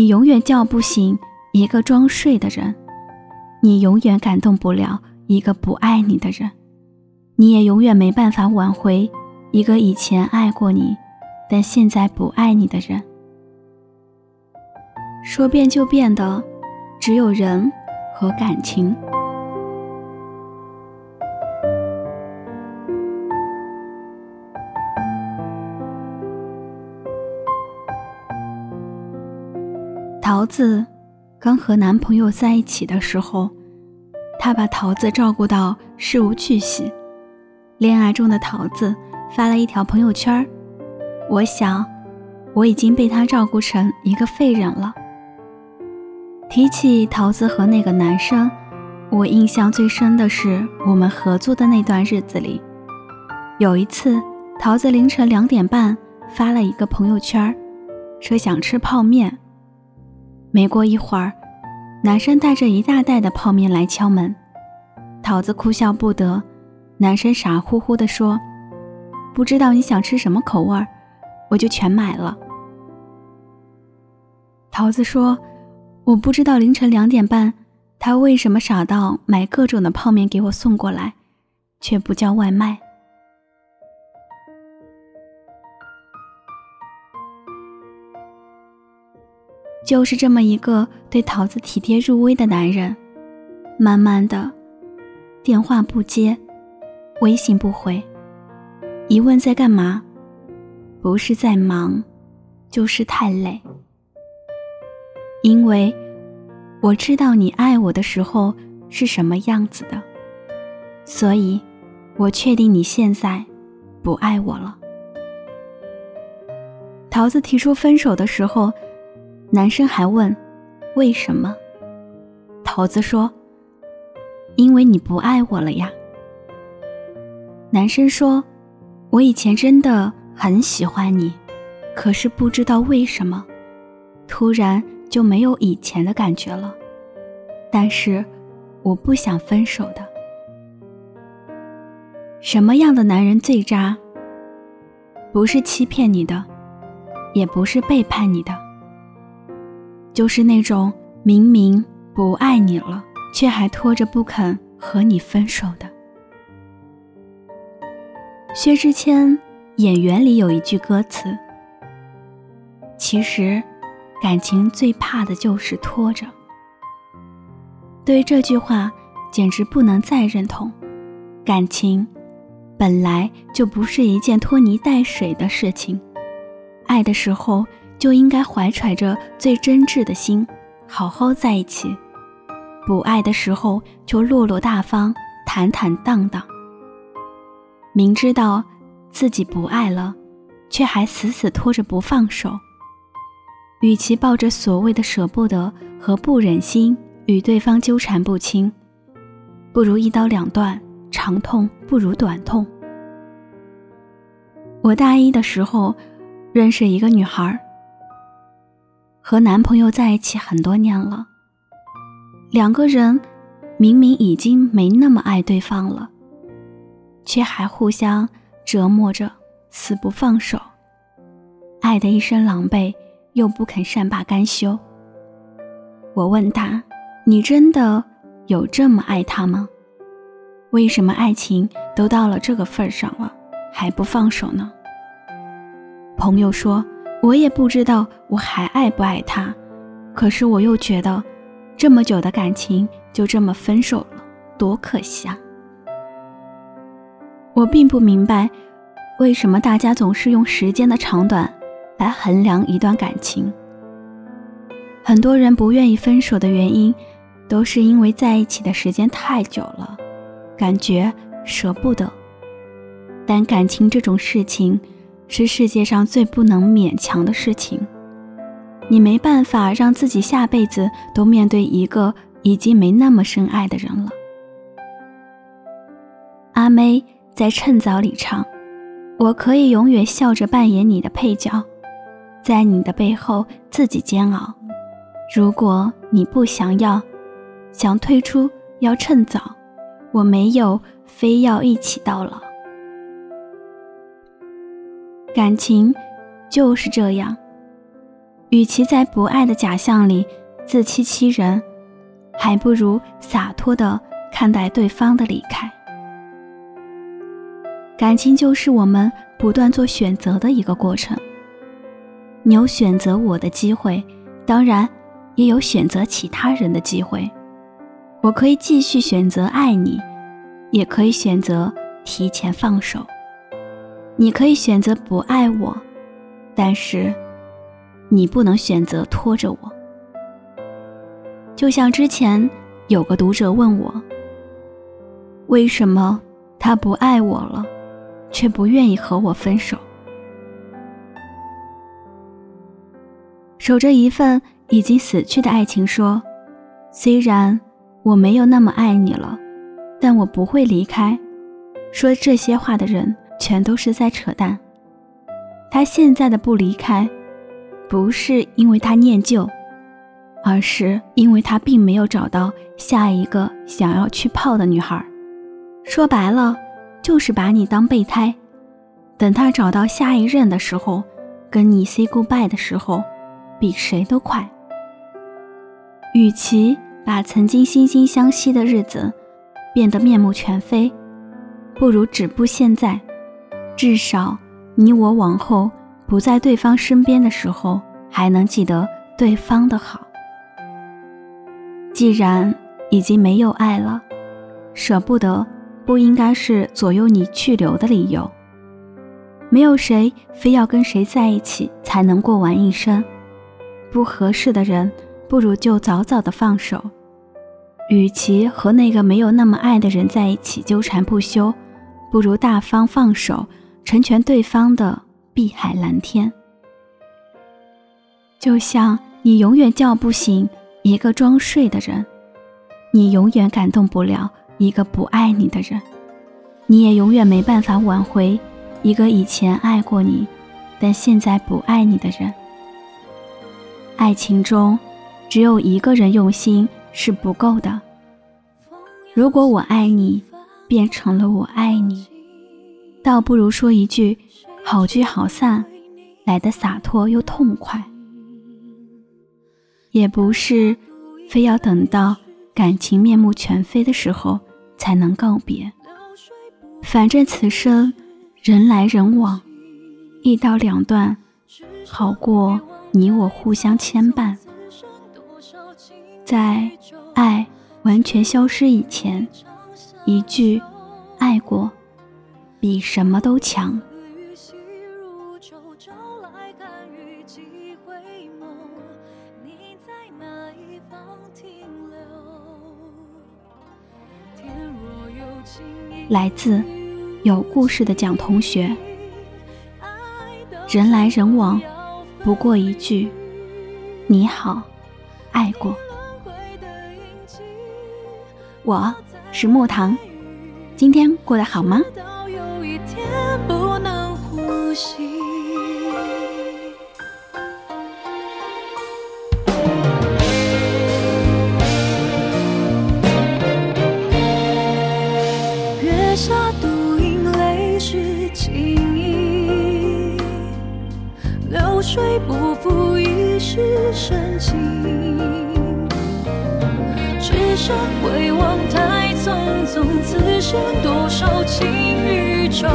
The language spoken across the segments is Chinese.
你永远叫不醒一个装睡的人，你永远感动不了一个不爱你的人，你也永远没办法挽回一个以前爱过你，但现在不爱你的人。说变就变的，只有人和感情。桃子刚和男朋友在一起的时候，他把桃子照顾到事无巨细。恋爱中的桃子发了一条朋友圈我想，我已经被他照顾成一个废人了。”提起桃子和那个男生，我印象最深的是我们合租的那段日子里，有一次，桃子凌晨两点半发了一个朋友圈说想吃泡面。没过一会儿，男生带着一大袋的泡面来敲门，桃子哭笑不得。男生傻乎乎地说：“不知道你想吃什么口味儿，我就全买了。”桃子说：“我不知道凌晨两点半，他为什么傻到买各种的泡面给我送过来，却不叫外卖。”就是这么一个对桃子体贴入微的男人，慢慢的，电话不接，微信不回，一问在干嘛，不是在忙，就是太累。因为我知道你爱我的时候是什么样子的，所以我确定你现在不爱我了。桃子提出分手的时候。男生还问：“为什么？”桃子说：“因为你不爱我了呀。”男生说：“我以前真的很喜欢你，可是不知道为什么，突然就没有以前的感觉了。但是我不想分手的。什么样的男人最渣？不是欺骗你的，也不是背叛你的。”就是那种明明不爱你了，却还拖着不肯和你分手的。薛之谦《演员》里有一句歌词：“其实，感情最怕的就是拖着。”对于这句话，简直不能再认同。感情本来就不是一件拖泥带水的事情，爱的时候。就应该怀揣着最真挚的心，好好在一起；不爱的时候就落落大方、坦坦荡荡。明知道自己不爱了，却还死死拖着不放手。与其抱着所谓的舍不得和不忍心与对方纠缠不清，不如一刀两断，长痛不如短痛。我大一的时候认识一个女孩。和男朋友在一起很多年了，两个人明明已经没那么爱对方了，却还互相折磨着，死不放手，爱得一身狼狈，又不肯善罢甘休。我问他：“你真的有这么爱他吗？为什么爱情都到了这个份上了，还不放手呢？”朋友说。我也不知道我还爱不爱他，可是我又觉得，这么久的感情就这么分手了，多可惜啊！我并不明白，为什么大家总是用时间的长短来衡量一段感情。很多人不愿意分手的原因，都是因为在一起的时间太久了，感觉舍不得。但感情这种事情。是世界上最不能勉强的事情，你没办法让自己下辈子都面对一个已经没那么深爱的人了。阿妹在《趁早》里唱：“我可以永远笑着扮演你的配角，在你的背后自己煎熬。如果你不想要，想退出，要趁早。我没有非要一起到老。”感情就是这样，与其在不爱的假象里自欺欺人，还不如洒脱的看待对方的离开。感情就是我们不断做选择的一个过程。你有选择我的机会，当然也有选择其他人的机会。我可以继续选择爱你，也可以选择提前放手。你可以选择不爱我，但是你不能选择拖着我。就像之前有个读者问我，为什么他不爱我了，却不愿意和我分手？守着一份已经死去的爱情，说：“虽然我没有那么爱你了，但我不会离开。”说这些话的人全都是在扯淡。他现在的不离开，不是因为他念旧，而是因为他并没有找到下一个想要去泡的女孩。说白了，就是把你当备胎，等他找到下一任的时候，跟你 say goodbye 的时候。比谁都快。与其把曾经惺惺相惜的日子变得面目全非，不如止步现在。至少你我往后不在对方身边的时候，还能记得对方的好。既然已经没有爱了，舍不得不应该是左右你去留的理由。没有谁非要跟谁在一起才能过完一生。不合适的人，不如就早早的放手。与其和那个没有那么爱的人在一起纠缠不休，不如大方放手，成全对方的碧海蓝天。就像你永远叫不醒一个装睡的人，你永远感动不了一个不爱你的人，你也永远没办法挽回一个以前爱过你，但现在不爱你的人。爱情中，只有一个人用心是不够的。如果我爱你变成了我爱你，倒不如说一句“好聚好散”来的洒脱又痛快。也不是非要等到感情面目全非的时候才能告别。反正此生人来人往，一刀两断，好过。你我互相牵绊，在爱完全消失以前，一句“爱过”比什么都强。来自有故事的蒋同学，人来人往。不过一句“你好，爱过”。我是木糖，今天过得好吗？息。月下独饮泪湿青衣，流水不负一世深情。只身回望太匆匆，此生多少情与愁。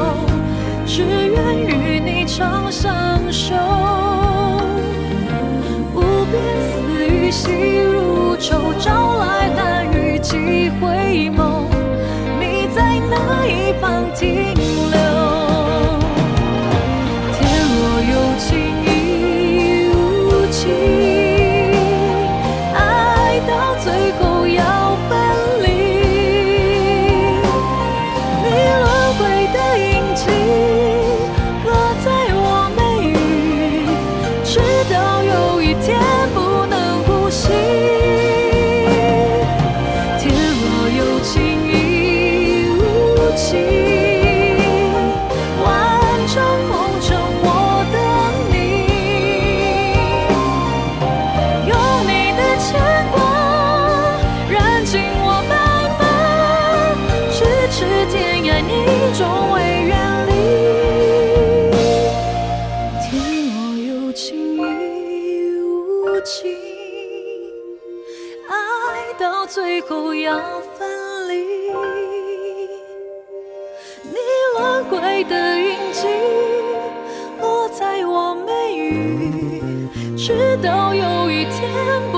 只愿与你长相守。无边丝雨细如愁，贵的印记落在我眉宇直到有一天